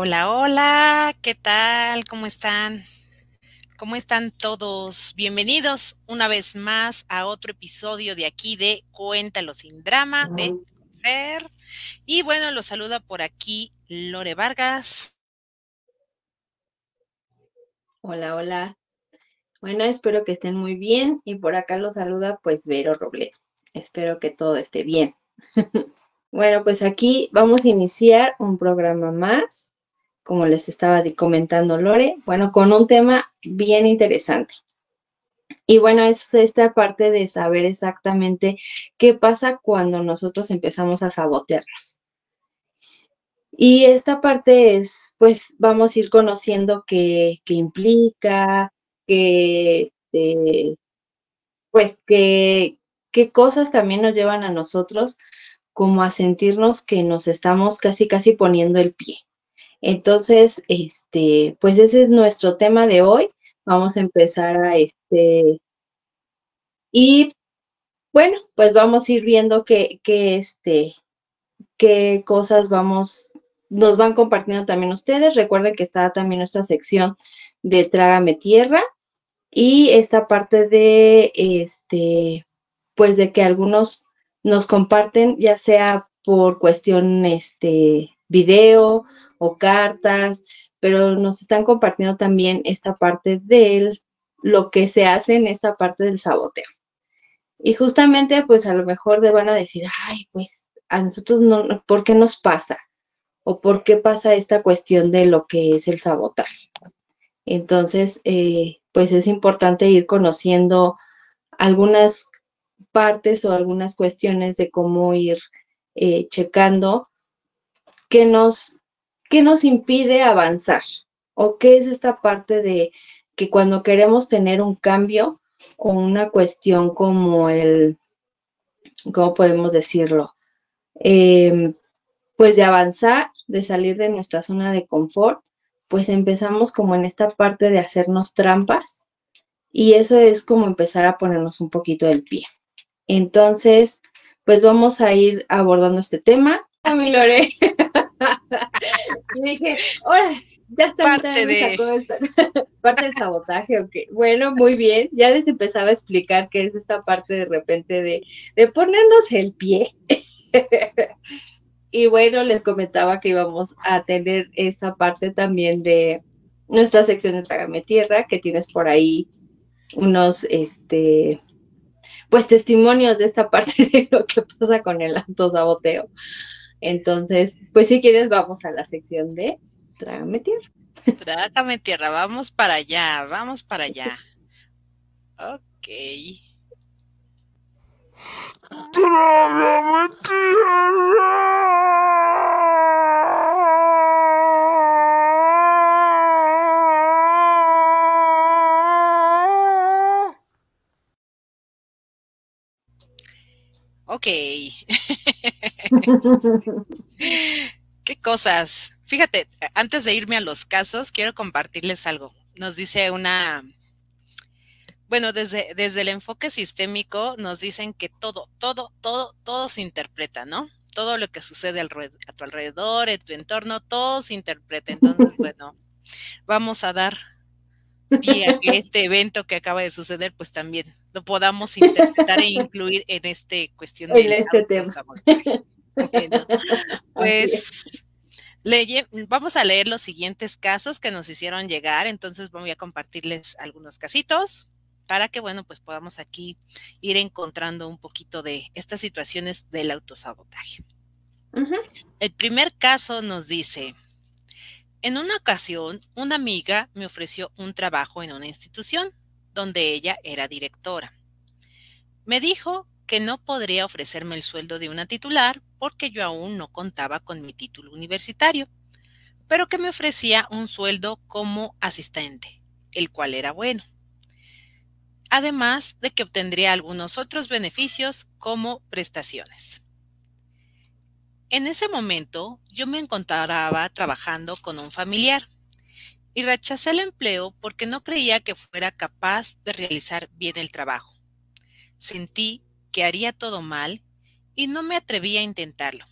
Hola, hola, ¿qué tal? ¿Cómo están? ¿Cómo están todos? Bienvenidos una vez más a otro episodio de aquí de Cuéntalo sin drama de ser. Y bueno, los saluda por aquí Lore Vargas. Hola, hola. Bueno, espero que estén muy bien y por acá los saluda pues Vero Robledo. Espero que todo esté bien. bueno, pues aquí vamos a iniciar un programa más como les estaba comentando Lore, bueno, con un tema bien interesante. Y bueno, es esta parte de saber exactamente qué pasa cuando nosotros empezamos a sabotearnos. Y esta parte es, pues vamos a ir conociendo qué, implica, qué, este, pues qué, qué cosas también nos llevan a nosotros como a sentirnos que nos estamos casi, casi poniendo el pie. Entonces, este, pues ese es nuestro tema de hoy. Vamos a empezar a este. Y bueno, pues vamos a ir viendo qué, este, qué cosas vamos, nos van compartiendo también ustedes. Recuerden que está también nuestra sección de Trágame Tierra y esta parte de, este, pues de que algunos nos comparten, ya sea por cuestión, este, video o cartas, pero nos están compartiendo también esta parte de lo que se hace en esta parte del saboteo. Y justamente, pues a lo mejor te van a decir, ay, pues a nosotros no, ¿por qué nos pasa? ¿O por qué pasa esta cuestión de lo que es el sabotaje? Entonces, eh, pues es importante ir conociendo algunas partes o algunas cuestiones de cómo ir eh, checando qué nos, nos impide avanzar o qué es esta parte de que cuando queremos tener un cambio o una cuestión como el, ¿cómo podemos decirlo? Em, pues de avanzar, de salir de nuestra zona de confort, pues empezamos como en esta parte de hacernos trampas y eso es como empezar a ponernos un poquito del pie. Entonces, pues vamos a ir abordando este tema. A mi Lore. y dije, ahora, ya está parte, de... parte del sabotaje, ok. Bueno, muy bien. Ya les empezaba a explicar qué es esta parte de repente de, de ponernos el pie. y bueno, les comentaba que íbamos a tener esta parte también de nuestra sección de Trágame Tierra, que tienes por ahí unos, este, pues testimonios de esta parte de lo que pasa con el autosaboteo. Entonces, pues si quieres, vamos a la sección de Trágame Tierra. Trágame Tierra, vamos para allá, vamos para allá. Ok. Trágame Tierra. Ok. ¿Qué cosas? Fíjate, antes de irme a los casos, quiero compartirles algo. Nos dice una, bueno, desde, desde el enfoque sistémico nos dicen que todo, todo, todo, todo se interpreta, ¿no? Todo lo que sucede a tu alrededor, en tu entorno, todo se interpreta. Entonces, bueno, vamos a dar y a que este evento que acaba de suceder, pues también lo podamos interpretar e incluir en este cuestión de este tema. pues vamos a leer los siguientes casos que nos hicieron llegar, entonces voy a compartirles algunos casitos para que, bueno, pues podamos aquí ir encontrando un poquito de estas situaciones del autosabotaje. El primer caso nos dice, en una ocasión, una amiga me ofreció un trabajo en una institución donde ella era directora. Me dijo que no podría ofrecerme el sueldo de una titular porque yo aún no contaba con mi título universitario, pero que me ofrecía un sueldo como asistente, el cual era bueno. Además de que obtendría algunos otros beneficios como prestaciones. En ese momento yo me encontraba trabajando con un familiar y rechacé el empleo porque no creía que fuera capaz de realizar bien el trabajo. Sentí que haría todo mal y no me atreví a intentarlo.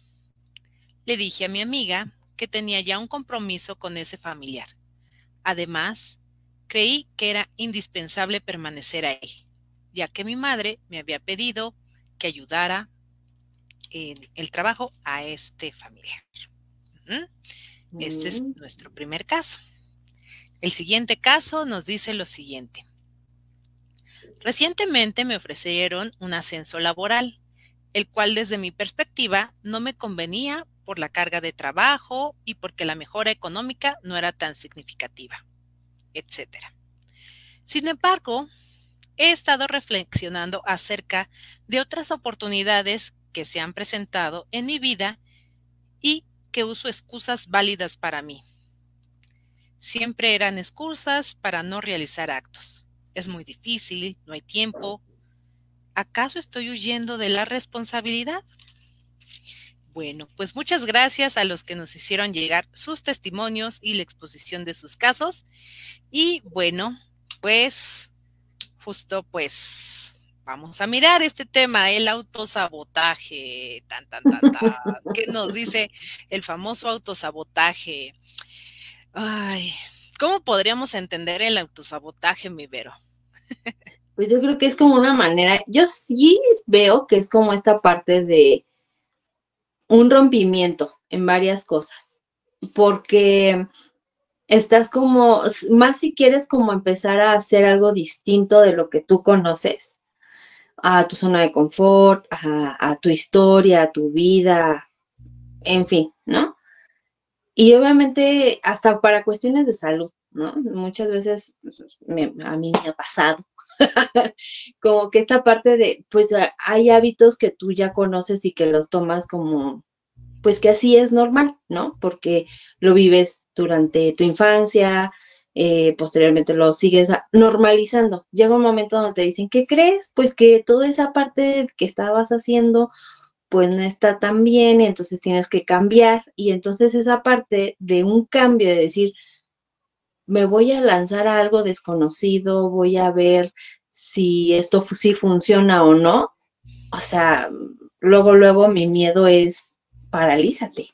Le dije a mi amiga que tenía ya un compromiso con ese familiar. Además, creí que era indispensable permanecer ahí, ya que mi madre me había pedido que ayudara en el trabajo a este familiar. Este es mm. nuestro primer caso. El siguiente caso nos dice lo siguiente. Recientemente me ofrecieron un ascenso laboral, el cual desde mi perspectiva no me convenía por la carga de trabajo y porque la mejora económica no era tan significativa, etc. Sin embargo, he estado reflexionando acerca de otras oportunidades que se han presentado en mi vida y que uso excusas válidas para mí. Siempre eran excusas para no realizar actos. Es muy difícil, no hay tiempo. ¿Acaso estoy huyendo de la responsabilidad? Bueno, pues muchas gracias a los que nos hicieron llegar sus testimonios y la exposición de sus casos. Y bueno, pues justo pues vamos a mirar este tema, el autosabotaje. Tan, tan, tan. ¿Qué nos dice el famoso autosabotaje? Ay, ¿cómo podríamos entender el autosabotaje, mi Vero? Pues yo creo que es como una manera, yo sí veo que es como esta parte de un rompimiento en varias cosas, porque estás como, más si quieres como empezar a hacer algo distinto de lo que tú conoces, a tu zona de confort, a, tu historia, a tu vida, en fin, ¿no? Y obviamente hasta para cuestiones de salud, ¿no? Muchas veces a mí me ha pasado. como que esta parte de, pues hay hábitos que tú ya conoces y que los tomas como, pues que así es normal, ¿no? Porque lo vives durante tu infancia, eh, posteriormente lo sigues normalizando. Llega un momento donde te dicen, ¿qué crees? Pues que toda esa parte que estabas haciendo pues no está tan bien y entonces tienes que cambiar. Y entonces esa parte de un cambio, de decir, me voy a lanzar a algo desconocido, voy a ver si esto sí funciona o no. O sea, luego, luego mi miedo es paralízate.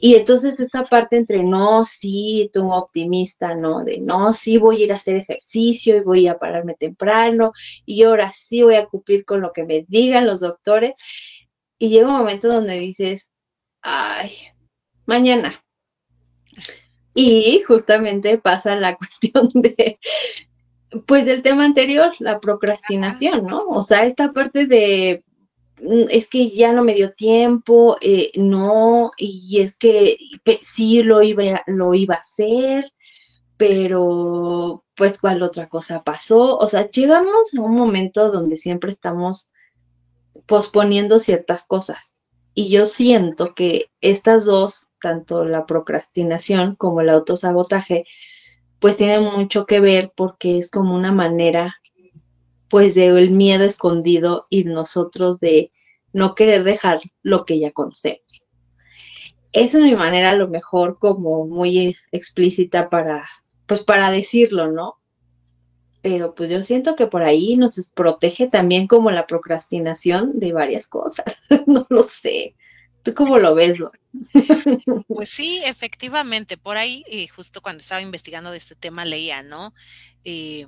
Y entonces esta parte entre no, sí, tú optimista, ¿no? De no, sí voy a ir a hacer ejercicio y voy a pararme temprano y ahora sí voy a cumplir con lo que me digan los doctores. Y llega un momento donde dices, ay, mañana. Y justamente pasa la cuestión de, pues del tema anterior, la procrastinación, ¿no? O sea, esta parte de, es que ya no me dio tiempo, eh, no, y es que sí lo iba, lo iba a hacer, pero pues cuál otra cosa pasó. O sea, llegamos a un momento donde siempre estamos posponiendo ciertas cosas. Y yo siento que estas dos, tanto la procrastinación como el autosabotaje, pues tienen mucho que ver porque es como una manera, pues, de el miedo escondido y nosotros de no querer dejar lo que ya conocemos. Esa es mi manera, a lo mejor, como muy explícita para, pues, para decirlo, ¿no? pero pues yo siento que por ahí nos protege también como la procrastinación de varias cosas. no lo sé. ¿Tú cómo lo ves, Lore? Pues sí, efectivamente, por ahí, y justo cuando estaba investigando de este tema, leía, ¿no? Eh,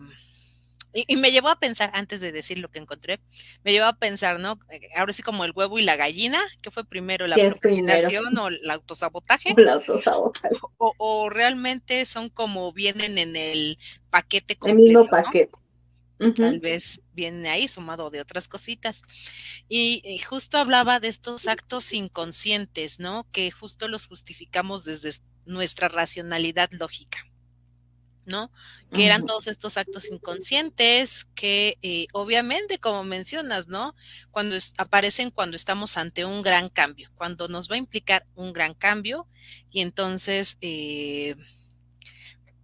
y, me llevó a pensar, antes de decir lo que encontré, me llevó a pensar, ¿no? Eh, ahora sí como el huevo y la gallina, ¿qué fue primero, la procrastinación o el autosabotaje? El autosabotaje. O, realmente son como vienen en el paquete completo, El mismo paquete. Tal vez viene ahí sumado de otras cositas. Y, y, justo hablaba de estos actos inconscientes, ¿no? Que justo los justificamos desde nuestra racionalidad lógica. ¿No? Que eran todos estos actos inconscientes que eh, obviamente, como mencionas, ¿no? Cuando aparecen cuando estamos ante un gran cambio, cuando nos va a implicar un gran cambio y entonces, eh,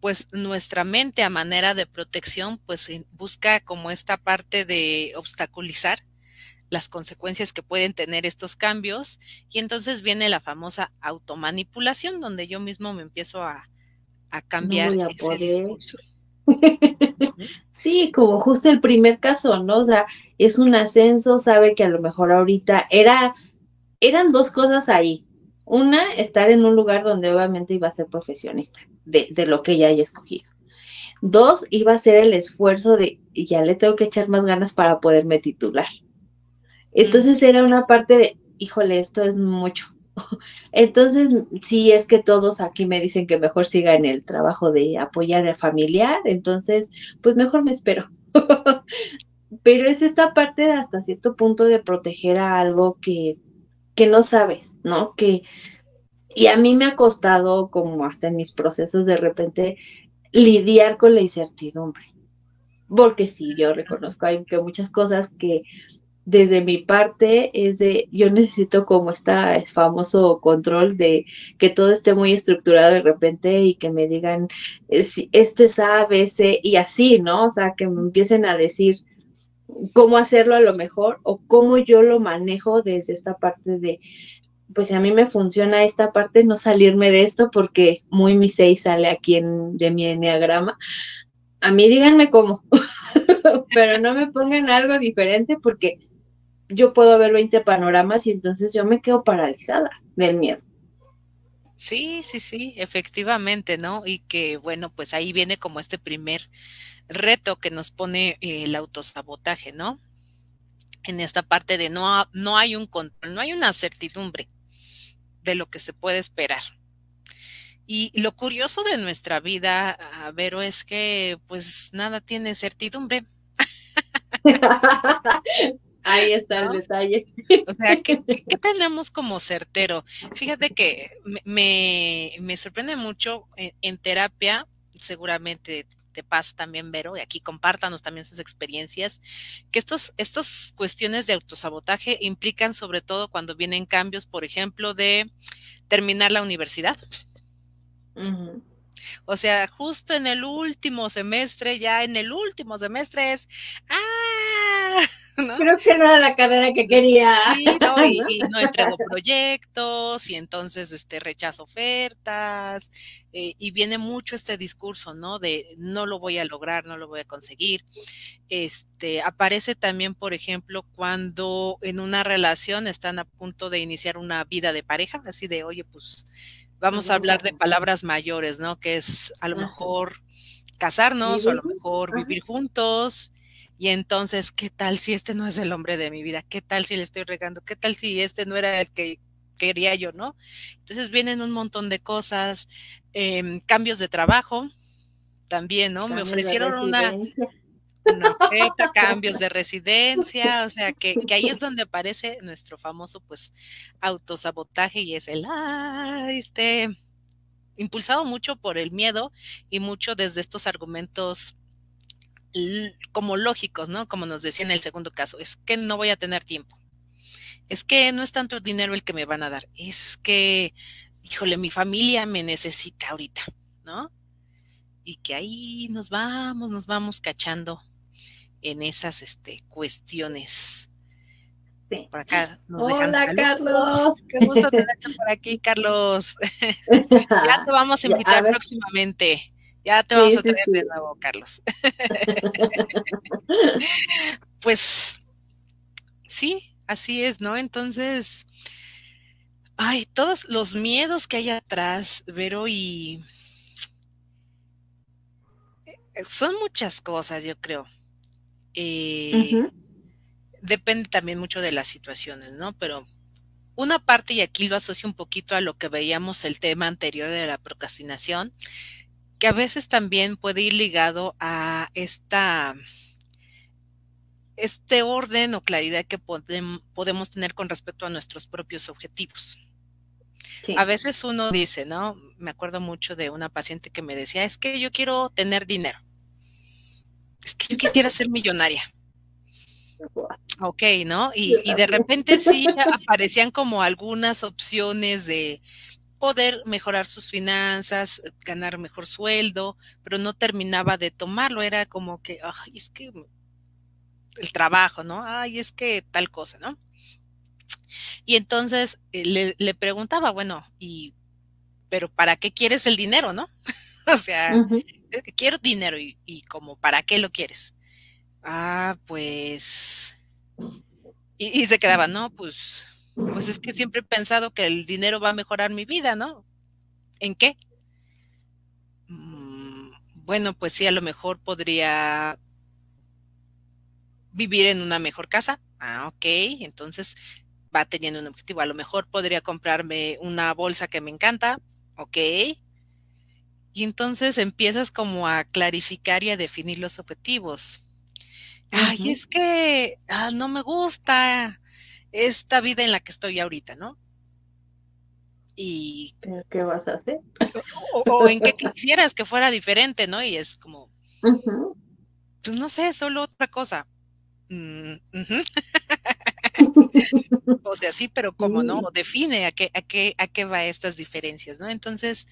pues nuestra mente a manera de protección, pues busca como esta parte de obstaculizar las consecuencias que pueden tener estos cambios y entonces viene la famosa automanipulación donde yo mismo me empiezo a, a cambiar sí, como justo el primer caso, ¿no? O sea, es un ascenso, sabe que a lo mejor ahorita era, eran dos cosas ahí. Una, estar en un lugar donde obviamente iba a ser profesionista de, de lo que ella haya escogido. Dos, iba a ser el esfuerzo de, ya le tengo que echar más ganas para poderme titular. Entonces era una parte de, híjole, esto es mucho. Entonces, sí es que todos aquí me dicen que mejor siga en el trabajo de apoyar al familiar, entonces, pues mejor me espero. Pero es esta parte de hasta cierto punto de proteger a algo que, que no sabes, ¿no? Que, y a mí me ha costado, como hasta en mis procesos, de repente lidiar con la incertidumbre. Porque sí, yo reconozco hay muchas cosas que desde mi parte es de, yo necesito como está famoso control de que todo esté muy estructurado de repente y que me digan, este es A, B, C y así, ¿no? O sea, que me empiecen a decir cómo hacerlo a lo mejor o cómo yo lo manejo desde esta parte de, pues a mí me funciona esta parte, no salirme de esto porque muy mi 6 sale aquí en, de mi enneagrama. A mí díganme cómo, pero no me pongan algo diferente porque yo puedo ver 20 panoramas y entonces yo me quedo paralizada del miedo. Sí, sí, sí, efectivamente, ¿no? Y que bueno, pues ahí viene como este primer reto que nos pone el autosabotaje, ¿no? En esta parte de no, no hay un control, no hay una certidumbre de lo que se puede esperar. Y lo curioso de nuestra vida, Vero, es que pues nada tiene certidumbre. Ahí está el detalle. O sea, ¿qué, tenemos como certero? Fíjate que me, me sorprende mucho en, terapia, seguramente te pasa también, Vero, y aquí compártanos también sus experiencias, que estos, estos cuestiones de autosabotaje implican sobre todo cuando vienen cambios, por ejemplo, de terminar la universidad. O sea, justo en el último semestre, ya en el último semestre es, ¡ah! Creo que no era la carrera que quería. Sí, ¿no? Y, no entrego proyectos y entonces este rechazo ofertas eh, y viene mucho este discurso, ¿no? De no lo voy a lograr, no lo voy a conseguir. Este aparece también, por ejemplo, cuando en una relación están a punto de iniciar una vida de pareja, así de, oye, pues vamos a hablar de palabras mayores, ¿no? Que es a lo mejor casarnos o a lo mejor vivir juntos y entonces, ¿qué tal si este no es el hombre de mi vida? ¿Qué tal si le estoy regando? ¿Qué tal si este no era el que quería yo, no? Entonces vienen un montón de cosas, em, cambios de trabajo también, ¿no? Me ofrecieron una, una cambios de residencia, o sea, que, que, ahí es donde aparece nuestro famoso, pues, autosabotaje y es el, ah, este, impulsado mucho por el miedo y mucho desde estos argumentos como lógicos, ¿no? Como nos decía en el segundo caso, es que no voy a tener tiempo. Es que no es tanto dinero el que me van a dar, es que, híjole, mi familia me necesita ahorita, ¿no? Y que ahí nos vamos, nos vamos cachando en esas este, cuestiones. Sí. Por acá Hola, Carlos. Qué gusto tenerte por aquí, Carlos. ya te vamos a invitar próximamente. Ya te vamos a tener de nuevo, Carlos. pues sí, así es, ¿no? Entonces, ay, todos los miedos que hay atrás, Vero, y eh, son muchas cosas, yo creo. Eh, depende también mucho de las situaciones, ¿no? Pero una parte, y aquí lo asocio un poquito a lo que veíamos el tema anterior de la procrastinación, que a veces también puede ir ligado a esta este orden o claridad que podemos tener con respecto a nuestros propios objetivos. A veces uno dice, ¿no? Me acuerdo mucho de una paciente que me decía, es que yo quiero tener dinero. Es que yo quisiera ser millonaria. Ok, ¿no? Y, y de repente sí aparecían como algunas opciones de, poder mejorar sus finanzas, ganar mejor sueldo, pero no terminaba de tomarlo, era como que, ay, es que el trabajo, ¿no? Ay, es que tal cosa, ¿no? Y entonces eh, le, preguntaba, bueno, y, pero ¿para qué quieres el dinero, no? o sea, quiero dinero y, y como, ¿para qué lo quieres? Ah, pues, y, y se quedaba, no, pues pues es que siempre he pensado que el dinero va a mejorar mi vida, ¿no? ¿En qué? Mm, bueno, pues sí, a lo mejor podría vivir en una mejor casa. Ah, ok, entonces va teniendo un objetivo. A lo mejor podría comprarme una bolsa que me encanta. Ok. Y entonces empiezas como a clarificar y a definir los objetivos. Ay, es que ah, no me gusta esta vida en la que estoy ahorita, ¿no? Y qué vas a hacer? O, en qué quisieras que fuera diferente, ¿no? Y es como, pues no sé, solo otra cosa. Mm, o sea, sí, pero como no, define a qué, a qué, a qué va estas diferencias, ¿no? Entonces,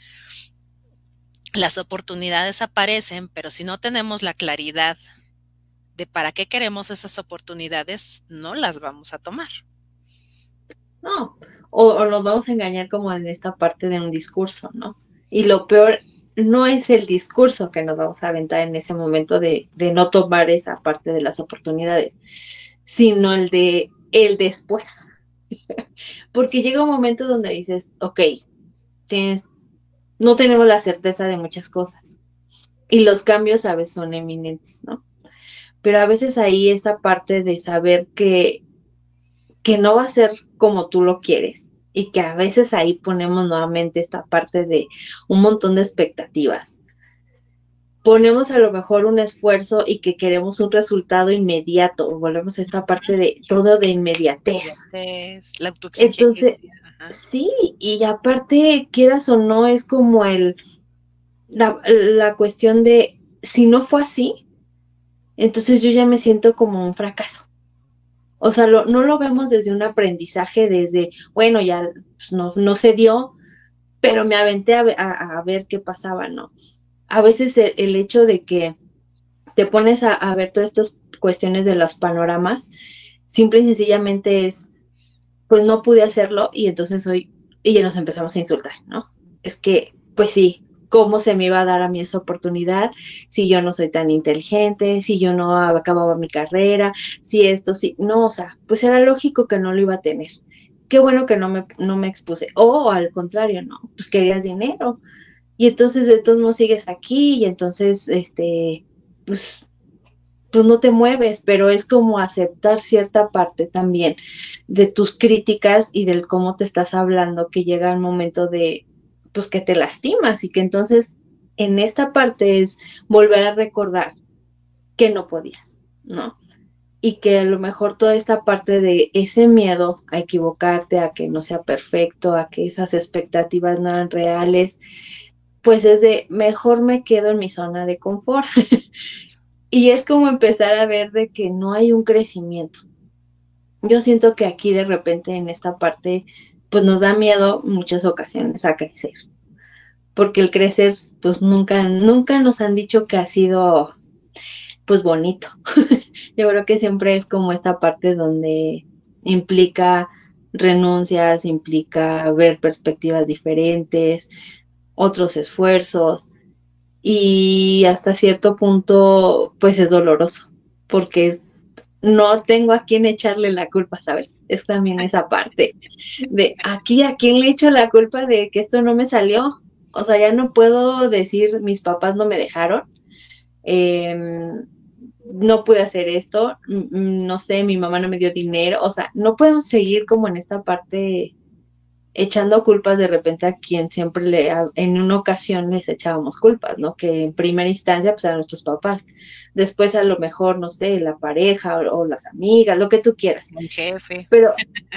las oportunidades aparecen, pero si no tenemos la claridad de para qué queremos esas oportunidades, no las vamos a tomar. No, o, nos vamos a engañar como en esta parte de un discurso, ¿no? Y lo peor no es el discurso que nos vamos a aventar en ese momento de, de no tomar esa parte de las oportunidades, sino el de el después. Porque llega un momento donde dices, ok, tienes, no tenemos la certeza de muchas cosas. Y los cambios a veces son eminentes, ¿no? Pero a veces ahí esta parte de saber que, que no va a ser como tú lo quieres y que a veces ahí ponemos nuevamente esta parte de un montón de expectativas. Ponemos a lo mejor un esfuerzo y que queremos un resultado inmediato. Volvemos a esta parte de todo de inmediatez. La Entonces, sí, y aparte, quieras o no, es como el la, la cuestión de si no fue así, entonces yo ya me siento como un fracaso. O sea, no lo vemos desde un aprendizaje, desde, bueno, ya pues, no, no se dio, pero me aventé a, ver qué pasaba, ¿no? A veces el, hecho de que te pones a, ver todas estas cuestiones de los panoramas, simple y sencillamente es, pues no pude hacerlo y entonces hoy, y ya nos empezamos a insultar, ¿no? Es que, pues sí, cómo se me iba a dar a mí esa oportunidad si yo no soy tan inteligente, si yo no acababa mi carrera, si esto, si, no, o sea, pues era lógico que no lo iba a tener. Qué bueno que no me, no me expuse. O al contrario, no, pues querías dinero. Y entonces de todos modos sigues aquí y entonces, este, pues pues no te mueves, pero es como aceptar cierta parte también de tus críticas y del cómo te estás hablando, que llega el momento de, pues que te lastimas y que entonces en esta parte es volver a recordar que no podías, ¿no? Y que a lo mejor toda esta parte de ese miedo a equivocarte, a que no sea perfecto, a que esas expectativas no eran reales, pues es de mejor me quedo en mi zona de confort. y es como empezar a ver de que no hay un crecimiento. Yo siento que aquí de repente en esta parte pues nos da miedo muchas ocasiones a crecer. Porque el crecer, pues nunca, nunca nos han dicho que ha sido, pues bonito. Yo creo que siempre es como esta parte donde implica renuncias, implica ver perspectivas diferentes, otros esfuerzos y hasta cierto punto, pues es doloroso, porque es no tengo a quién echarle la culpa, ¿sabes? Es también esa parte de aquí a quién le echo la culpa de que esto no me salió. O sea, ya no puedo decir mis papás no me dejaron, em, no pude hacer esto, no sé, mi mamá no me dio dinero, o sea, no podemos seguir como en esta parte echando culpas de repente a quien siempre le, en una ocasión les echábamos culpas, ¿no? Que en primera instancia, pues a nuestros papás. Después a lo mejor, no sé, la pareja o, las amigas, lo que tú quieras. El jefe. Pero,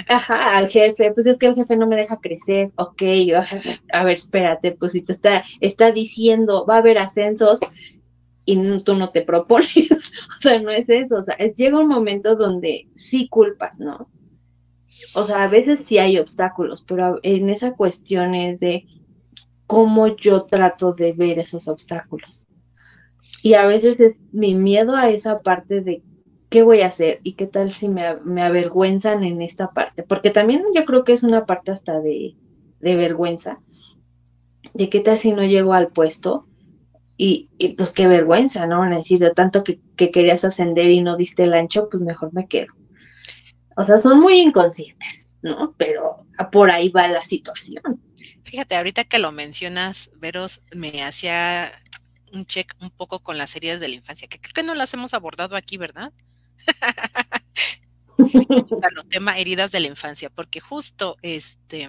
ajá, al jefe, pues es que el jefe no me deja crecer, ok, a ver, espérate, pues si te está, está diciendo, va a haber ascensos y tú no te propones, o sea, no es eso, o sea, es, llega un momento donde sí culpas, ¿no? O sea, a veces sí hay obstáculos, pero en esa cuestión es de cómo yo trato de ver esos obstáculos. Y a veces es mi miedo a esa parte de qué voy a hacer y qué tal si me, avergüenzan en esta parte, porque también yo creo que es una parte hasta de, vergüenza, de qué tal si no llego al puesto y, pues qué vergüenza, ¿no? Van a decir, de tanto que, que querías ascender y no diste el ancho, pues mejor me quedo. O sea, son muy inconscientes. ¿no? Pero por ahí va la situación. Fíjate, ahorita que lo mencionas, Veros, me hacía un check un poco con las heridas de la infancia, que creo que no las hemos abordado aquí, ¿verdad? el tema heridas de la infancia, porque justo este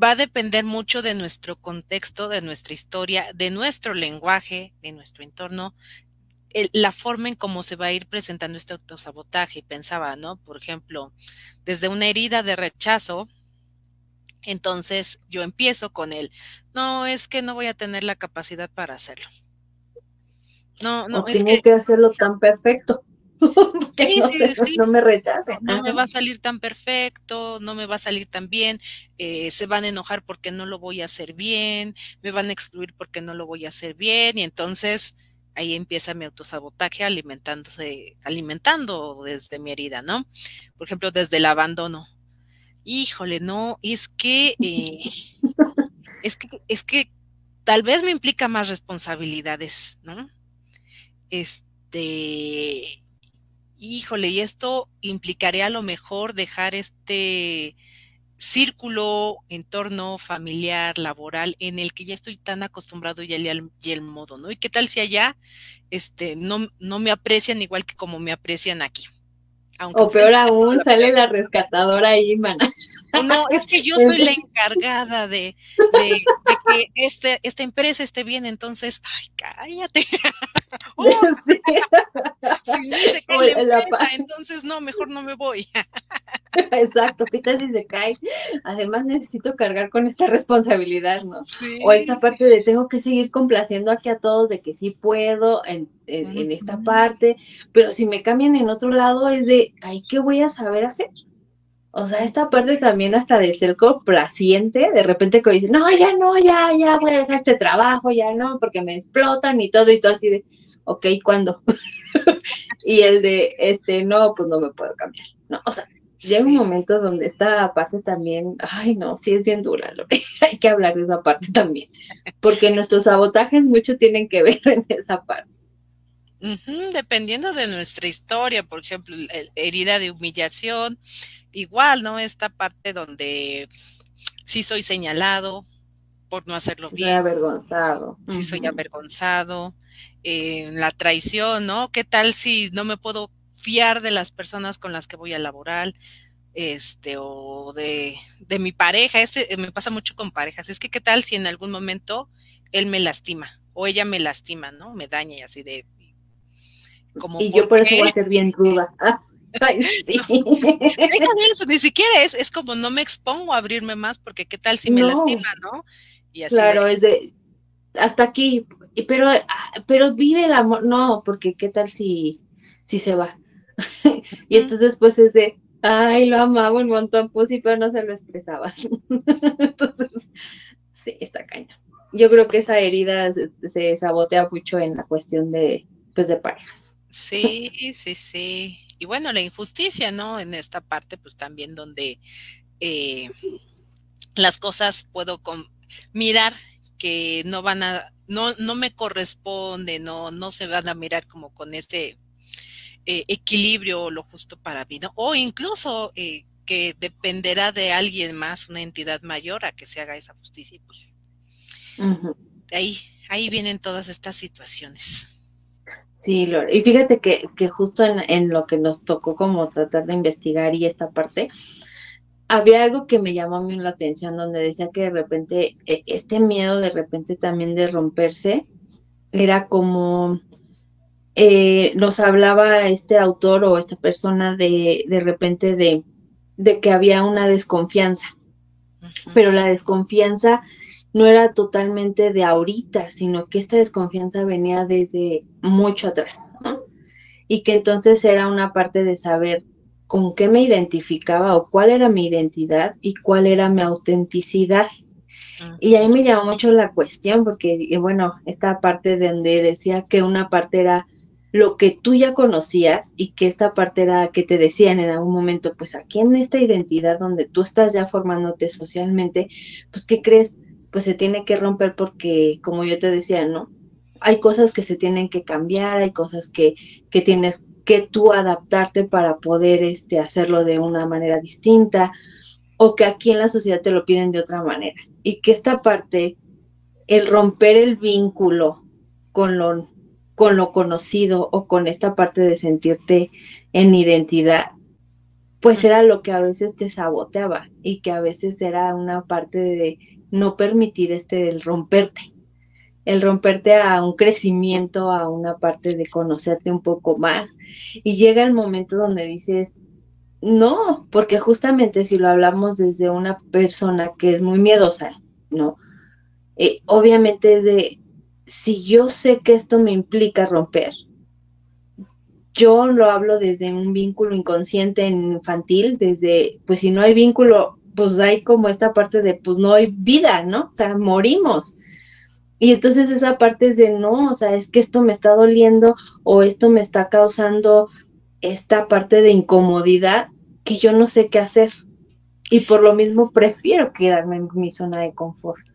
va a depender mucho de nuestro contexto, de nuestra historia, de nuestro lenguaje, de nuestro entorno, la forma en cómo se va a ir presentando este autosabotaje. Y pensaba, ¿no? Por ejemplo, desde una herida de rechazo, entonces yo empiezo con él, no, es que no voy a tener la capacidad para hacerlo. No, no, es que, que hacerlo tan perfecto. sí, no, sí, sí. no, me rechacen. No me va a salir tan perfecto, no me va a salir tan bien, eh, se van a enojar porque no lo voy a hacer bien, me van a excluir porque no lo voy a hacer bien, y entonces ahí empieza mi autosabotaje alimentándose, alimentando desde mi herida, ¿no? Por ejemplo, desde el abandono. Híjole, no, es que, eh, es que, es que tal vez me implica más responsabilidades, ¿no? Este, híjole, y esto implicaría a lo mejor dejar este círculo, entorno familiar, laboral, en el que ya estoy tan acostumbrado ya al, y el modo, ¿no? ¿Y qué tal si allá este, no, no me aprecian igual que como me aprecian aquí? o peor aún, sale la rescatadora ahí, mana. No, es que yo soy la encargada de, de, que este, esta empresa esté bien, entonces, ay, cállate. sí. si dice que la empresa, entonces no, mejor no me voy. Exacto, ¿qué tal si se cae? Además necesito cargar con esta responsabilidad, ¿no? O esta parte de tengo que seguir complaciendo aquí a todos de que sí puedo en, en, esta parte, pero si me cambian en otro lado es de, ay, ¿qué voy a saber hacer? O sea, esta parte también hasta de ser complaciente, de repente que dice, no, ya no, ya, ya voy a dejar este trabajo, ya no, porque me explotan y todo y todo así de, ok, ¿cuándo? y el de, este, no, pues no me puedo cambiar, ¿no? O sea, llega un momento donde esta parte también, ay no, sí es bien dura, lo, hay que hablar de esa parte también, porque nuestros sabotajes mucho tienen que ver en esa parte. dependiendo de nuestra historia, por ejemplo, herida de humillación, igual, ¿no? Esta parte donde sí soy señalado por no hacerlo bien. Soy avergonzado. Sí soy avergonzado. Eh, la traición, ¿no? ¿Qué tal si no me puedo fiar de las personas con las que voy a laborar, este, o de, de mi pareja, este me pasa mucho con parejas, es que qué tal si en algún momento él me lastima o ella me lastima, ¿no? Me daña y así de... Como, y yo por eso voy a ser bien ruda. Ay, sí. eso, ni siquiera es, es como no me expongo a abrirme más porque qué tal si me lastima, ¿no? Y así claro, es de hasta aquí, pero, ah, pero vive el amor, no, porque qué tal si, si se va. y entonces pues es de, ay, lo amaba un montón, pues sí, pero no se lo expresabas. entonces, sí, está caña. Yo creo que esa herida se, sabotea mucho en la cuestión de, pues, de parejas. Sí, sí, sí. Y bueno, la injusticia, ¿no? En esta parte, pues también donde eh, las cosas puedo mirar que no van a, no, no me corresponde, no, no se van a mirar como con ese eh, equilibrio lo justo para mí, ¿no? O incluso eh, que dependerá de alguien más, una entidad mayor, a que se haga esa justicia. Pues, ahí, ahí vienen todas estas situaciones. Sí, Lore. Y fíjate que, que justo en, en, lo que nos tocó como tratar de investigar y esta parte, había algo que me llamó a mí la atención, donde decía que de repente e, este miedo de repente también de romperse era como eh, nos hablaba este autor o esta persona de, de repente de, de que había una desconfianza, pero la desconfianza no era totalmente de ahorita, sino que esta desconfianza venía desde mucho atrás, ¿no? Y que entonces era una parte de saber con qué me identificaba o cuál era mi identidad y cuál era mi autenticidad. Y ahí me llamó mucho la cuestión, porque, bueno, esta parte donde decía que una parte era lo que tú ya conocías y que esta parte era que te decían en algún momento, pues aquí en esta identidad donde tú estás ya formándote socialmente, pues ¿qué crees? Pues se tiene que romper porque, como yo te decía, ¿no? Hay cosas que se tienen que cambiar, hay cosas que, que tienes que tú adaptarte para poder este, hacerlo de una manera distinta o que aquí en la sociedad te lo piden de otra manera. Y que esta parte, el romper el vínculo con lo, con lo conocido o con esta parte de sentirte en identidad, pues era lo que a veces te saboteaba y que a veces era una parte de no permitir este el romperte, el romperte a un crecimiento, a una parte de conocerte un poco más. Y llega el momento donde dices, no, porque justamente si lo hablamos desde una persona que es muy miedosa, ¿no? Eh, obviamente es de, si yo sé que esto me implica romper, yo lo hablo desde un vínculo inconsciente infantil, desde, pues si no hay vínculo, pues hay como esta parte de, pues no hay vida, ¿no? O sea, morimos. Y entonces esa parte es de, no, o sea, es que esto me está doliendo o esto me está causando esta parte de incomodidad que yo no sé qué hacer. Y por lo mismo prefiero quedarme en mi zona de confort.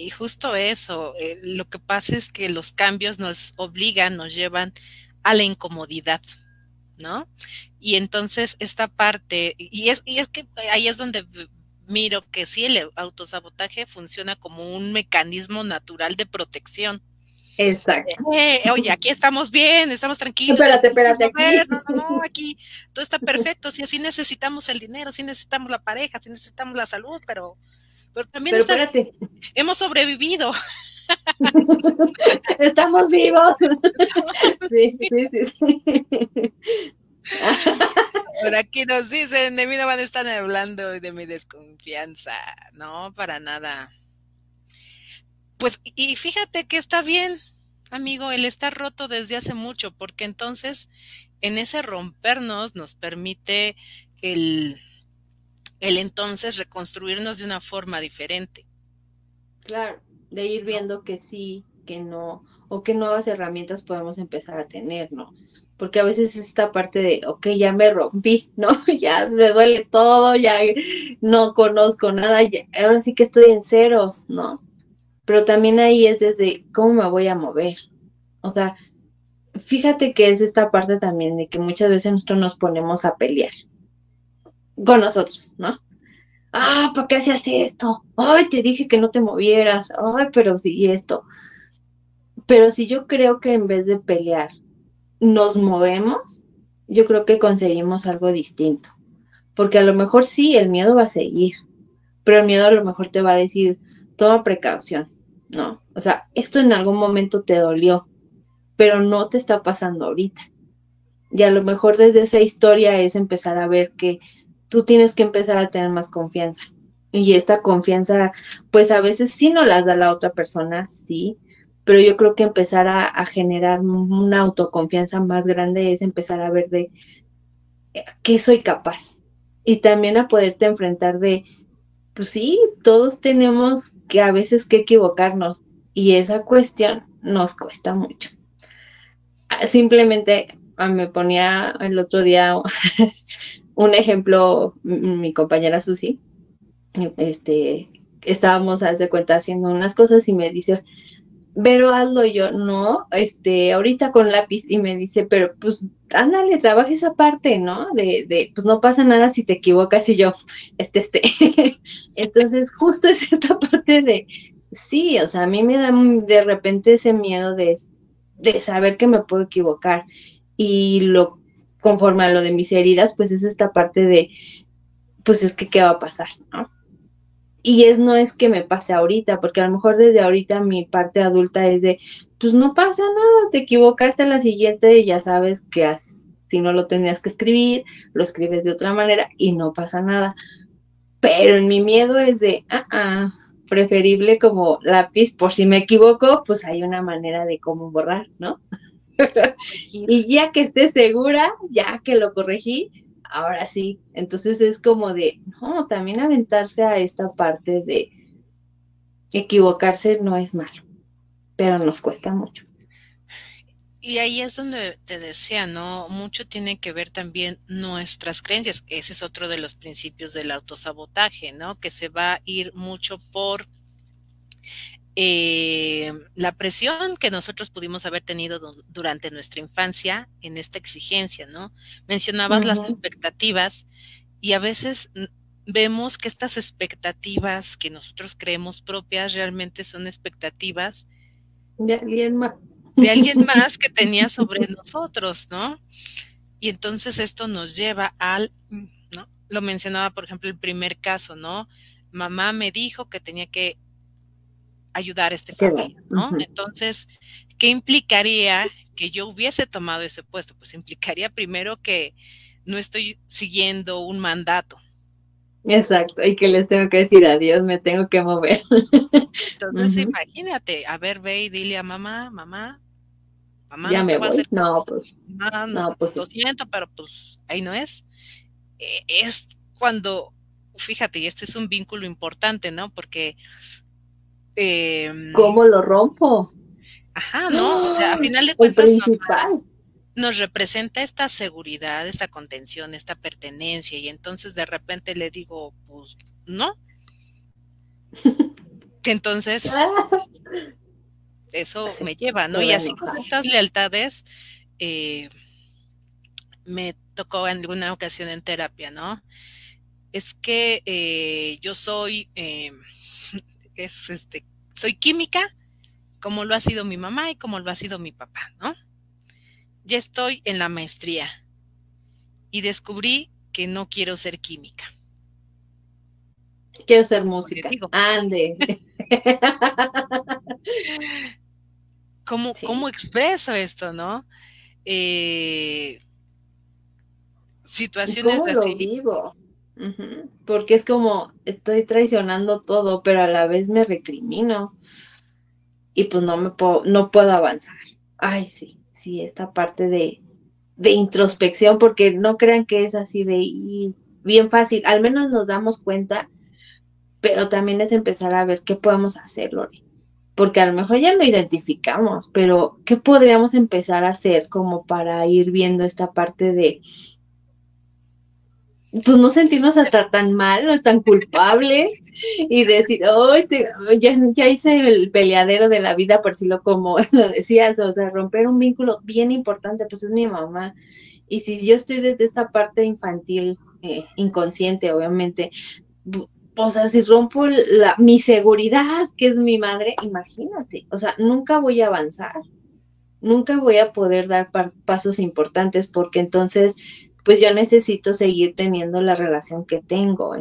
Y justo eso, eh, lo que pasa es que los cambios nos obligan, nos llevan a la incomodidad, ¿no? Y entonces esta parte, y es, y es que ahí es donde miro que sí, el autosabotaje funciona como un mecanismo natural de protección. Exacto. Eh, oye, aquí estamos bien, estamos tranquilos. Espérate, espérate. Aquí. No, no, no, aquí todo está perfecto. Si así necesitamos el dinero, si necesitamos la pareja, si necesitamos la salud, pero, pero también espérate. hemos sobrevivido. Estamos vivos. Sí, sí, sí, sí. Por aquí nos dicen, de mí no van a estar hablando de mi desconfianza. No, para nada. Pues, y fíjate que está bien, amigo, el estar roto desde hace mucho, porque entonces en ese rompernos nos permite el, el entonces reconstruirnos de una forma diferente. Claro de ir viendo que sí, que no, o qué nuevas herramientas podemos empezar a tener, ¿no? Porque a veces es esta parte de, ok, ya me rompí, ¿no? ya me duele todo, ya no conozco nada, ahora sí que estoy en ceros, ¿no? Pero también ahí es desde cómo me voy a mover. O sea, fíjate que es esta parte también de que muchas veces nosotros nos ponemos a pelear con nosotros, ¿no? ah, ¿para qué hacías esto? Ay, te dije que no te movieras, ay, pero sí esto. Pero si yo creo que en vez de pelear nos movemos, yo creo que conseguimos algo distinto. Porque a lo mejor sí, el miedo va a seguir, pero el miedo a lo mejor te va a decir, toma precaución, ¿no? O sea, esto en algún momento te dolió, pero no te está pasando ahorita. Y a lo mejor desde esa historia es empezar a ver que tú tienes que empezar a tener más confianza. Y esta confianza, pues a veces sí no las da la otra persona, sí, pero yo creo que empezar a, generar una autoconfianza más grande es empezar a ver de eh, qué soy capaz. Y también a poderte enfrentar de, pues sí, todos tenemos que a veces que equivocarnos y esa cuestión nos cuesta mucho. Ah, simplemente ah, me ponía el otro día un ejemplo, mi compañera Susi, este, estábamos, hace cuenta, haciendo unas cosas y me dice, pero hazlo yo, no, este, ahorita con lápiz y me dice, pero pues ándale, trabaja esa parte, ¿no? De, de, pues no pasa nada si te equivocas y yo, este, este. Entonces, justo es esta parte de, sí, o sea, a mí me da de repente ese miedo de, de saber que me puedo equivocar y lo conforme a lo de mis heridas, pues es esta parte de, pues es que qué va a pasar, ¿no? Y es no es que me pase ahorita, porque a lo mejor desde ahorita mi parte adulta es de, pues no pasa nada, te equivocaste en la siguiente y ya sabes que si no lo tenías que escribir, lo escribes de otra manera y no pasa nada. Pero en mi miedo es de, ah, ah, preferible como lápiz, por si me equivoco, pues hay una manera de cómo borrar, ¿no? y ya que esté segura, ya que lo corregí, ahora sí. Entonces es como de, no, también aventarse a esta parte de equivocarse no es malo, pero nos cuesta mucho. Y ahí es donde te decía, ¿no? Mucho tiene que ver también nuestras creencias. Ese es otro de los principios del autosabotaje, ¿no? Que se va a ir mucho por eh, la presión que nosotros pudimos haber tenido durante nuestra infancia en esta exigencia, ¿no? Mencionabas las expectativas y a veces vemos que estas expectativas que nosotros creemos propias realmente son expectativas de alguien más. De alguien más que tenía sobre nosotros, ¿no? Y entonces esto nos lleva al, ¿no? Lo mencionaba, por ejemplo, el primer caso, ¿no? Mamá me dijo que tenía que ayudar a este familia, ¿no? Entonces, ¿qué implicaría que yo hubiese tomado ese puesto? Pues implicaría primero que no estoy siguiendo un mandato. Exacto, y que les tengo que decir adiós, me tengo que mover. Entonces, imagínate, a ver, ve y dile a mamá, mamá, mamá, ya me voy. no, pues, no, pues, lo siento, pero pues ahí no es. Eh, es cuando, fíjate, y este es un vínculo importante, ¿no? Porque Em, ¿Cómo lo rompo? Ajá, ¿no? O sea, a final de cuentas, nos representa esta seguridad, esta contención, esta pertenencia, y entonces de repente le digo, pues, no. que entonces eso me lleva, ¿no? Y así con estas lealtades, eh, me tocó en alguna ocasión en terapia, ¿no? Es que eh, yo soy, eh, es este, soy química, como lo ha sido mi mamá y como lo ha sido mi papá, ¿no? Ya estoy en la maestría y descubrí que no quiero ser química. Quiero ser música. Ande. ¿Cómo, ¿Cómo, expreso esto, no? Eh, situaciones ¿Cómo lo vivo? Porque es como, estoy traicionando todo, pero a la vez me recrimino. Y pues no me puedo, no puedo avanzar. Ay, sí, sí, esta parte de, de introspección, porque no crean que es así de bien fácil. Al menos nos damos cuenta, pero también es empezar a ver qué podemos hacer, Lori. Porque a lo mejor ya lo identificamos, pero ¿qué podríamos empezar a hacer como para ir viendo esta parte de, pues no sentirnos hasta tan mal o tan culpables y decir, hoy ya, ya, hice el peleadero de la vida, por si lo como lo decías, o sea, romper un vínculo bien importante, pues es mi mamá. Y si yo estoy desde esta parte infantil, eh, inconsciente, obviamente, o sea, si rompo la, mi seguridad, que es mi madre, imagínate, o sea, nunca voy a avanzar, nunca voy a poder dar pasos importantes porque entonces pues yo necesito seguir teniendo la relación que tengo,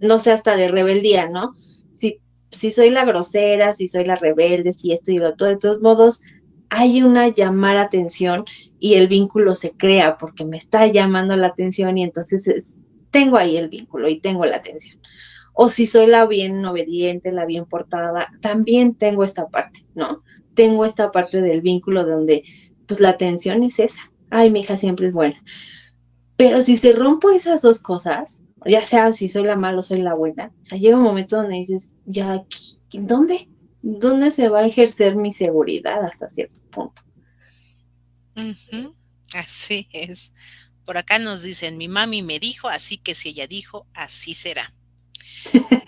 no sé, hasta de rebeldía, ¿no? Si, si soy la grosera, si soy la rebelde, si esto y lo otro, de todos modos, hay una llamar atención y el vínculo se crea porque me está llamando la atención y entonces tengo ahí el vínculo y tengo la atención. O si soy la bien obediente, la bien portada, también tengo esta parte, ¿no? Tengo esta parte del vínculo donde pues la atención es esa. Ay, mi hija siempre es buena. Pero si se rompo esas dos cosas, ya sea si soy la mala o soy la buena, o sea, llega un momento donde dices, ya, ¿dónde? ¿Dónde se va a ejercer mi seguridad hasta cierto punto? Así es. Por acá nos dicen, mi mami me dijo, así que si ella dijo, así será.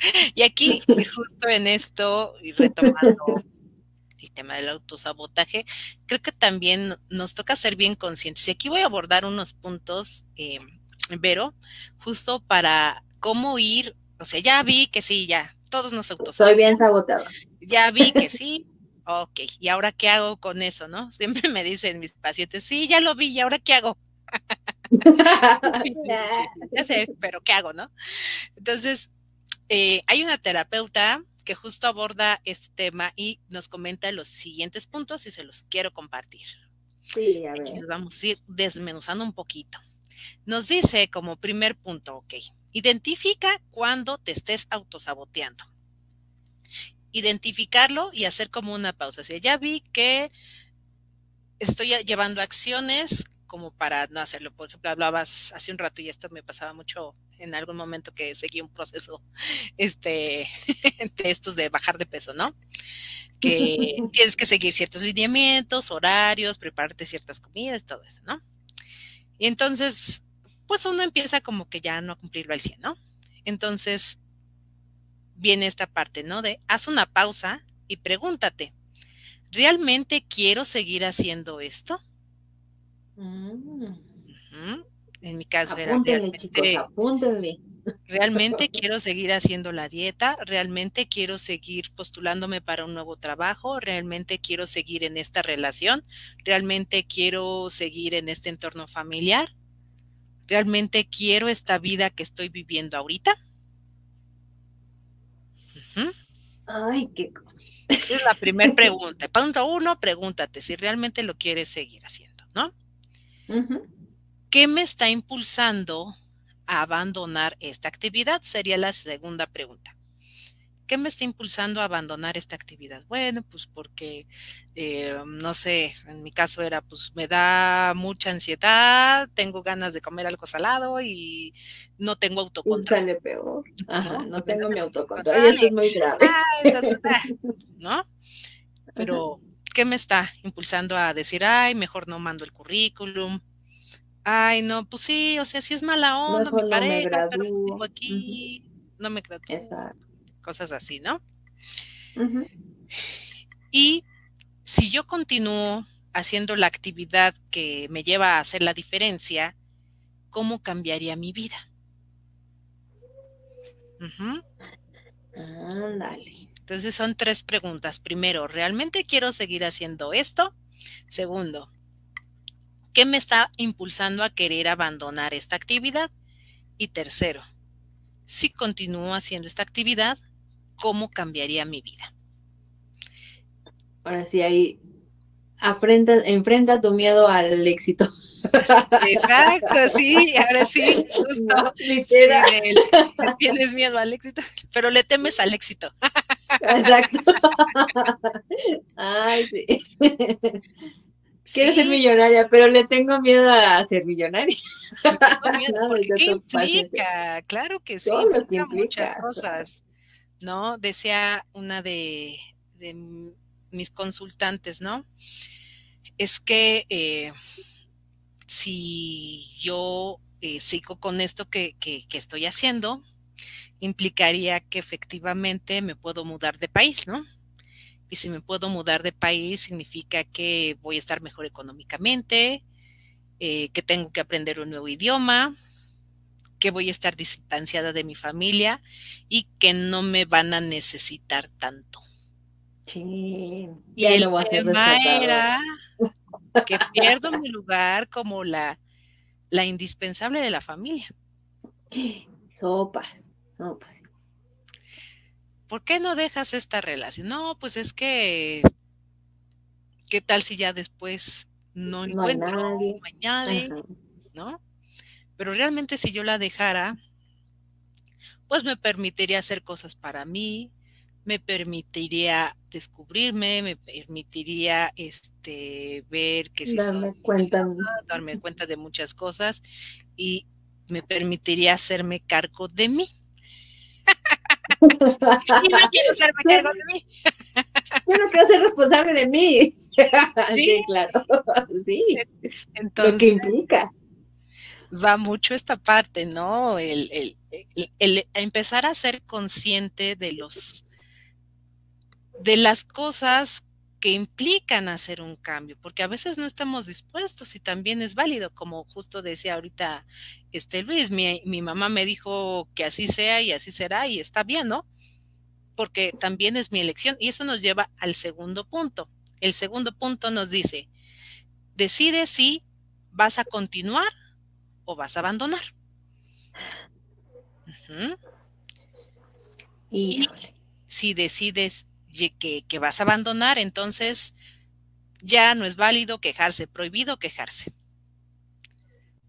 y aquí, justo en esto, y retomando el tema del autosabotaje, creo que también nos toca ser bien conscientes. Y aquí voy a abordar unos puntos, eh, Vero, justo para cómo ir, o sea, ya vi que sí, ya, todos nos autosaboteamos. Soy bien saboteado. Ya vi que sí, ok, ¿y ahora qué hago con eso, no? Siempre me dicen mis pacientes, sí, ya lo vi, ¿y ahora qué hago? ya sé, pero ¿qué hago, no? Entonces, eh, hay una terapeuta que justo aborda este tema y nos comenta los siguientes puntos y se los quiero compartir. Sí, a ver. Aquí nos vamos a ir desmenuzando un poquito. Nos dice como primer punto, ok, identifica cuando te estés autosaboteando. Identificarlo y hacer como una pausa. O ya vi que estoy llevando acciones como para no hacerlo. Por ejemplo, hablabas hace un rato y esto me pasaba mucho en algún momento que seguí un proceso este, de estos de bajar de peso, ¿no? Que tienes que seguir ciertos lineamientos, horarios, prepararte ciertas comidas, todo eso, ¿no? Y entonces, pues uno empieza como que ya no a cumplirlo al 100, ¿no? Entonces, viene esta parte, ¿no? De haz una pausa y pregúntate, ¿realmente quiero seguir haciendo esto? Mm. En mi caso apúntenle, era chicos, apúntenle. Realmente quiero seguir haciendo la dieta, realmente quiero seguir postulándome para un nuevo trabajo, realmente quiero seguir en esta relación, realmente quiero seguir en este entorno familiar, realmente quiero esta vida que estoy viviendo ahorita. Ay, qué cosa. es la primera pregunta. Punto uno, pregúntate si realmente lo quieres seguir haciendo, ¿no? ¿Qué me está impulsando a abandonar esta actividad? Sería la segunda pregunta. ¿Qué me está impulsando a abandonar esta actividad? Bueno, pues porque, eh, no sé, en mi caso era, pues me da mucha ansiedad, tengo ganas de comer algo salado y no tengo autocontrol. Sale peor. Ajá, no, tengo mi autocontrol. Eso es muy grave. ¿No? Pero, ¿qué me está impulsando a decir, ay, mejor no mando el currículum? Ay, no, pues sí, o sea, si es mala onda, me pareja, pero sigo aquí, no me gradúo. Exacto cosas así, ¿no? Y si yo continúo haciendo la actividad que me lleva a hacer la diferencia, ¿cómo cambiaría mi vida? Entonces son tres preguntas. Primero, ¿realmente quiero seguir haciendo esto? Segundo, ¿qué me está impulsando a querer abandonar esta actividad? Y tercero, si continúo haciendo esta actividad, cómo cambiaría mi vida. Ahora sí, ahí afrenta, enfrenta tu miedo al éxito. Exacto, sí, ahora sí, justo. tienes miedo al éxito, pero le temes al éxito. Exacto. Ay, sí. Quiero ser millonaria, pero le tengo miedo a ser millonaria. ¿Qué implica? Claro que sí, implica muchas cosas. ¿no? Decía una de, mis consultantes, ¿no? Es que eh, si yo eh, sigo con esto que, que, estoy haciendo, implicaría que efectivamente me puedo mudar de país, ¿no? Y si me puedo mudar de país, significa que voy a estar mejor económicamente, eh, que tengo que aprender un nuevo idioma, que voy a estar distanciada de mi familia y que no me van a necesitar tanto. Sí, y el tema era que pierdo mi lugar como la, la indispensable de la familia. Sopas. No, pues. ¿Por qué no dejas esta relación? No, pues es que, ¿qué tal si ya después no, encuentro, nadie. ¿no? Pero realmente si yo la dejara, pues me permitiría hacer cosas para mí, me permitiría descubrirme, me permitiría este ver que si darme cuenta, darme cuenta de muchas cosas y me permitiría hacerme cargo de mí. Y no quiero hacerme cargo de mí. Yo no quiero ser responsable de mí. Sí, claro. Sí. Entonces, Lo que implica va mucho esta parte, ¿no? El, empezar a ser consciente de los de las cosas que implican hacer un cambio, porque a veces no estamos dispuestos y también es válido, como justo decía ahorita este Luis, mi, mi mamá me dijo que así sea y así será y está bien, ¿no? Porque también es mi elección y eso nos lleva al segundo punto. El segundo punto nos dice, decide si vas a continuar vas a abandonar. Y si decides que, que vas a abandonar, entonces ya no es válido quejarse, prohibido quejarse.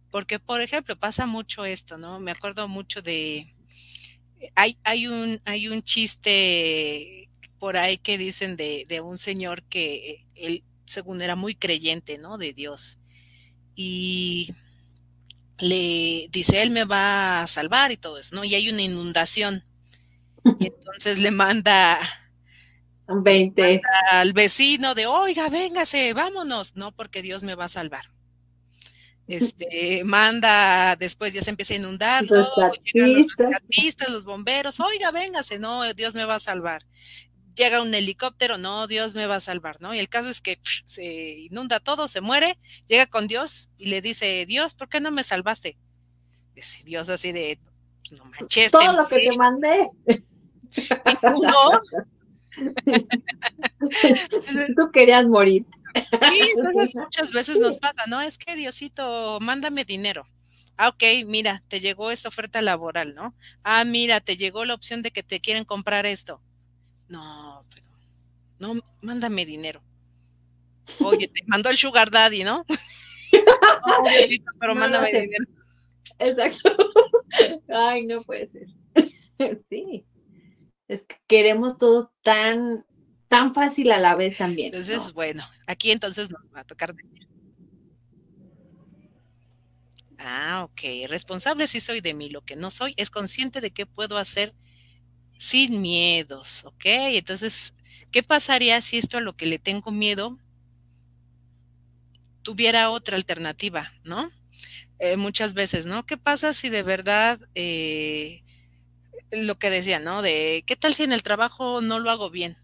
Porque, por ejemplo, pasa mucho esto, ¿no? Me acuerdo mucho de. Hay, hay, un, hay un chiste por ahí que dicen de, de un señor que él, según era muy creyente, ¿no? De Dios. Y le dice, él me va a salvar y todo eso, ¿no? Y hay una inundación. Y entonces le manda, 20 al vecino de, oiga, véngase, vámonos, ¿no? Porque Dios me va a salvar. este, manda, después ya se empieza a inundar, los rescatistas, los bomberos, oiga, véngase, no, Dios me va a salvar. Llega un helicóptero, no, Dios me va a salvar, ¿no? Y el caso es que se inunda todo, se muere, llega con Dios y le dice, Dios, ¿por qué no me salvaste? Dice Dios así de, no manches. Todo lo que te mandé. no? tú querías morir. Sí, muchas veces nos pasa, ¿no? Es que Diosito, mándame dinero. Ah, ok, mira, te llegó esta oferta laboral, ¿no? Ah, mira, te llegó la opción de que te quieren comprar esto. No, pero no, mándame dinero. Oye, te mandó el sugar daddy, ¿no? pero mándame dinero. Exacto. Ay, no puede ser. Sí. Es que queremos todo tan tan fácil a la vez también. Entonces, bueno, aquí entonces nos va a tocar. Ah, ok. Responsable sí soy de mí. Lo que no soy es consciente de qué puedo hacer sin miedos, ¿ok? Entonces, ¿qué pasaría si esto a lo que le tengo miedo tuviera otra alternativa, ¿no? Eh, muchas veces, ¿no? ¿Qué pasa si de verdad eh, lo que decía, ¿no? De, ¿qué tal si en el trabajo no lo hago bien?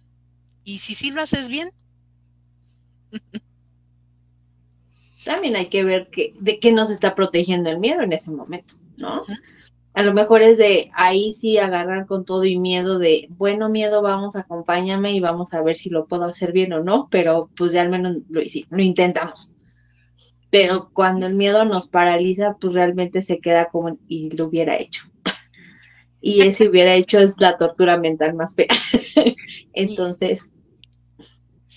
Y si sí lo haces bien. También hay que ver que, de qué nos está protegiendo el miedo en ese momento, ¿no? A lo mejor es de ahí sí agarrar con todo y miedo de, bueno, miedo, vamos, acompáñame y vamos a ver si lo puedo hacer bien o no, pero pues ya al menos lo, lo intentamos. Pero cuando el miedo nos paraliza, pues realmente se queda como y lo hubiera hecho y ese hubiera hecho es la tortura mental más fea. Entonces,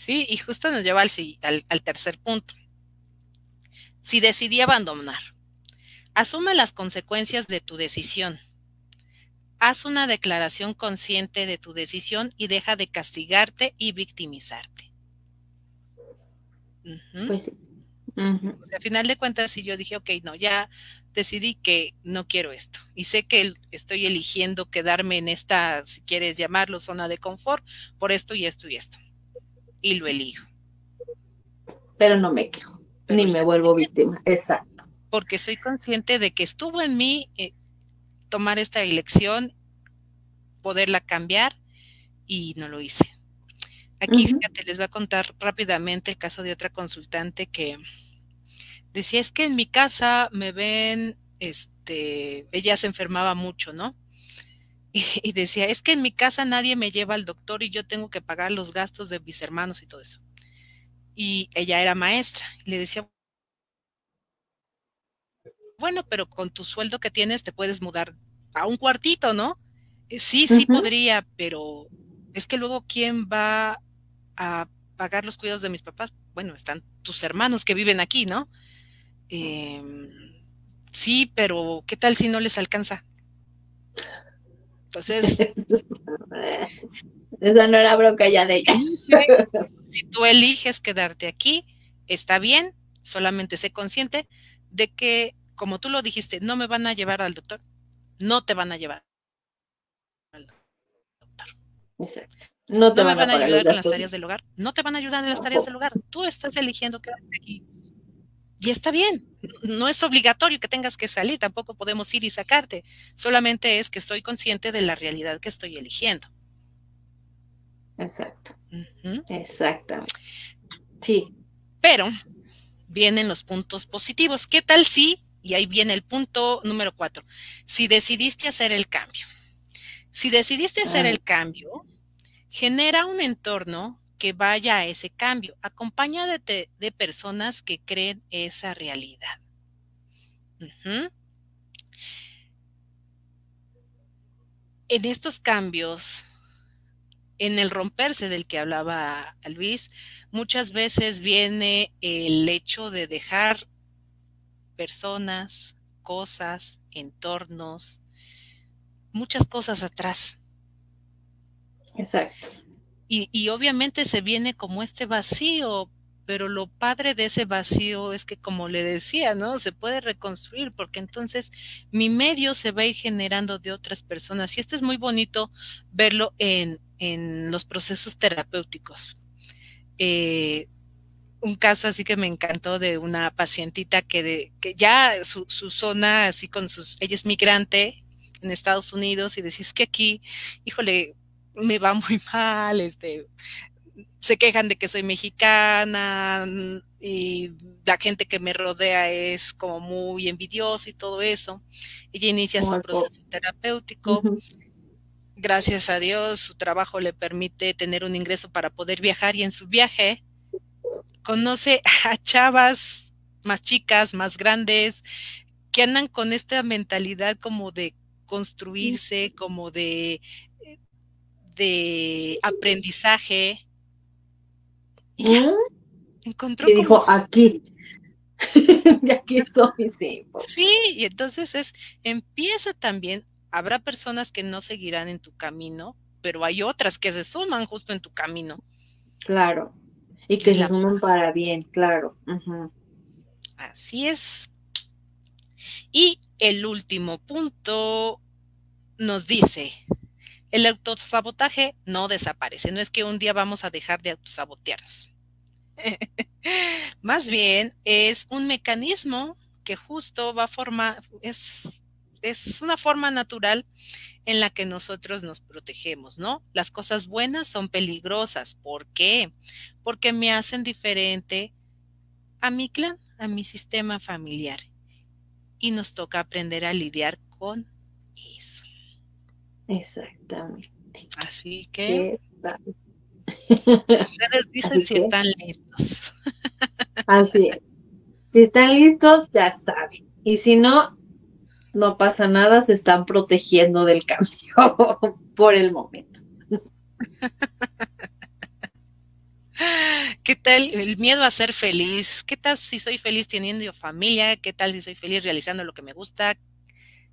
Sí, y justo nos lleva al, al, tercer punto. Si decidí abandonar, asume las consecuencias de tu decisión. Haz una declaración consciente de tu decisión y deja de castigarte y victimizarte. Pues a final de cuentas, si yo dije, ok, no, ya decidí que no quiero esto y sé que estoy eligiendo quedarme en esta, si quieres llamarlo, zona de confort por esto y esto y esto y lo elijo. Pero no me quejo, ni me vuelvo víctima, exacto. Porque soy consciente de que estuvo en mí eh, tomar esta elección, poderla cambiar y no lo hice. Aquí, fíjate, les voy a contar rápidamente el caso de otra consultante que decía, es que en mi casa me ven, este, ella se enfermaba mucho, ¿no? y, decía, es que en mi casa nadie me lleva al doctor y yo tengo que pagar los gastos de mis hermanos y todo eso. Y ella era maestra. Y le decía, bueno, pero con tu sueldo que tienes te puedes mudar a un cuartito, ¿no? Eh, sí, sí podría, pero es que luego quién va a pagar los cuidados de mis papás. Bueno, están tus hermanos que viven aquí, ¿no? Em, sí, pero ¿qué tal si no les alcanza? Entonces. Esa no era bronca ya de ella. si tú eliges quedarte aquí, está bien, solamente sé consciente de que, como tú lo dijiste, no me van a llevar al doctor, no te van a llevar al doctor. Exacto. No te van, a, ayudar en las tareas del hogar, no te van a ayudar en las tareas del hogar. Tú estás eligiendo quedarte aquí y está bien, no es obligatorio que tengas que salir, tampoco podemos ir y sacarte, solamente es que estoy consciente de la realidad que estoy eligiendo. Exacto, exactamente. Sí. Pero vienen los puntos positivos. ¿Qué tal si, y ahí viene el punto número cuatro, si decidiste hacer el cambio? Si decidiste hacer el cambio, genera un entorno que vaya a ese cambio. Acompáñate de personas que creen esa realidad. En estos cambios, en el romperse del que hablaba Luis, muchas veces viene el hecho de dejar personas, cosas, entornos, muchas cosas atrás. Exacto. Y, obviamente se viene como este vacío, pero lo padre de ese vacío es que, como le decía, ¿no? Se puede reconstruir, porque entonces mi medio se va a ir generando de otras personas. Y esto es muy bonito verlo en, en los procesos terapéuticos. Eh, un caso así que me encantó de una pacientita que, de, que ya su, su, zona, así con sus, ella es migrante en Estados Unidos y decís que aquí, híjole, me va muy mal, este, se quejan de que soy mexicana y la gente que me rodea es como muy envidiosa y todo eso. Ella inicia su proceso terapéutico. Gracias a Dios, su trabajo le permite tener un ingreso para poder viajar y en su viaje conoce a chavas más chicas, más grandes, que andan con esta mentalidad como de construirse, como de, de aprendizaje. Y ya, encontró y dijo, aquí, y aquí soy, sí. Sí, y entonces es, empieza también, habrá personas que no seguirán en tu camino, pero hay otras que se suman justo en tu camino. Claro. Y que se suman para bien, claro. Así es. Y el último punto nos dice, el autosabotaje no desaparece, no es que un día vamos a dejar de autosabotearnos. Más bien es un mecanismo que justo va a formar, es, es una forma natural en la que nosotros nos protegemos, ¿no? Las cosas buenas son peligrosas. ¿Por qué? Porque me hacen diferente a mi clan, a mi sistema familiar. Y nos toca aprender a lidiar con. Exactamente. Así que ustedes dicen si están listos. Así es. Si están listos, ya saben. Y si no, no pasa nada, se están protegiendo del cambio por el momento. ¿Qué tal el miedo a ser feliz? ¿Qué tal si soy feliz teniendo familia? ¿Qué tal si soy feliz realizando lo que me gusta?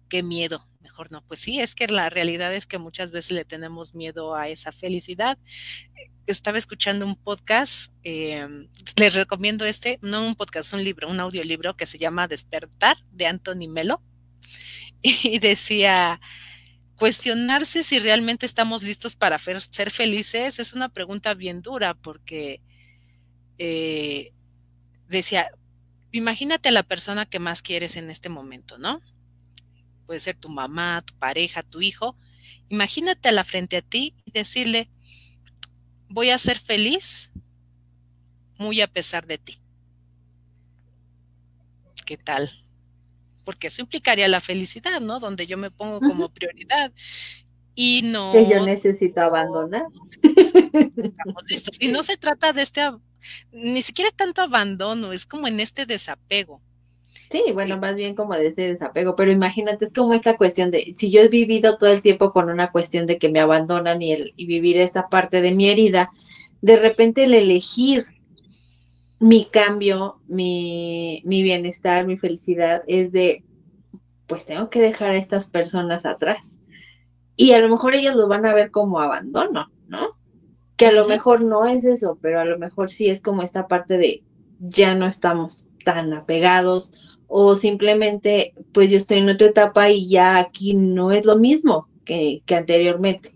¿Qué miedo? No. Pues sí, es que la realidad es que muchas veces le tenemos miedo a esa felicidad. Estaba escuchando un podcast, eh, les recomiendo este, no un podcast, un libro, un audiolibro que se llama Despertar de Anthony Melo y decía, cuestionarse si realmente estamos listos para ser felices es una pregunta bien dura porque eh, decía, imagínate a la persona que más quieres en este momento, ¿no? Puede ser tu mamá, tu pareja, tu hijo. Imagínate a la frente a ti y decirle, voy a ser feliz muy a pesar de ti. ¿Qué tal? porque eso implicaría la felicidad, ¿no? Donde yo me pongo como prioridad. Y no. Que yo necesito abandonar. Estamos listos. Y no se trata de este, ni siquiera tanto abandono, es como en este desapego. Sí, bueno, más bien como de ese desapego, pero imagínate, es como esta cuestión de, si yo he vivido todo el tiempo con una cuestión de que me abandonan y, el, y vivir esta parte de mi herida, de repente el elegir mi cambio, mi, mi bienestar, mi felicidad es de, pues tengo que dejar a estas personas atrás. Y a lo mejor ellos lo van a ver como abandono, ¿no? Que a lo mejor no es eso, pero a lo mejor sí es como esta parte de ya no estamos tan apegados o simplemente pues yo estoy en otra etapa y ya aquí no es lo mismo que, que anteriormente.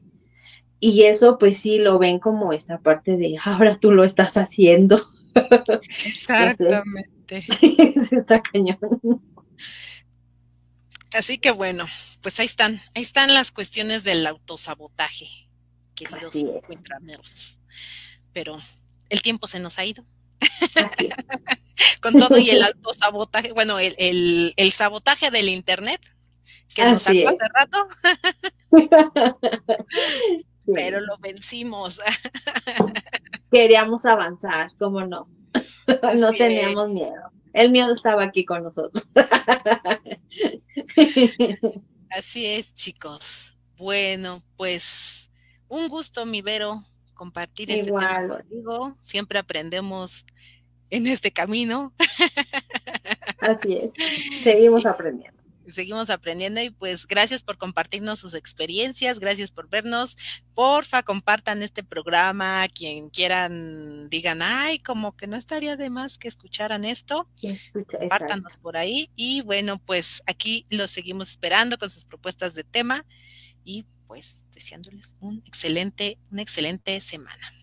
Y eso pues sí lo ven como esta parte de ahora tú lo estás haciendo. Exactamente. sí, está cañón. Así que bueno, pues ahí están, ahí están las cuestiones del autosabotaje, queridos Pero el tiempo se nos ha ido. Con todo y el autosabotaje, bueno, el, el, sabotaje del internet, que nos sacó hace rato. Pero lo vencimos queríamos avanzar, ¿cómo no? no teníamos miedo. El miedo estaba aquí con nosotros. Así es, chicos. Bueno, pues un gusto, mi Vero, compartir este Igual. tema contigo. Siempre aprendemos en este camino. Así es, seguimos aprendiendo seguimos aprendiendo y pues gracias por compartirnos sus experiencias, gracias por vernos. Porfa, compartan este programa, quien quieran digan, ay, como que no estaría de más que escucharan esto. Compártanos por ahí y bueno, pues aquí los seguimos esperando con sus propuestas de tema y pues deseándoles un excelente, una excelente semana.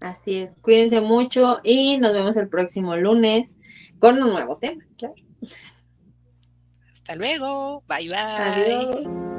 Así es, cuídense mucho y nos vemos el próximo lunes con un nuevo tema, claro. Hasta luego, bye bye. Adiós.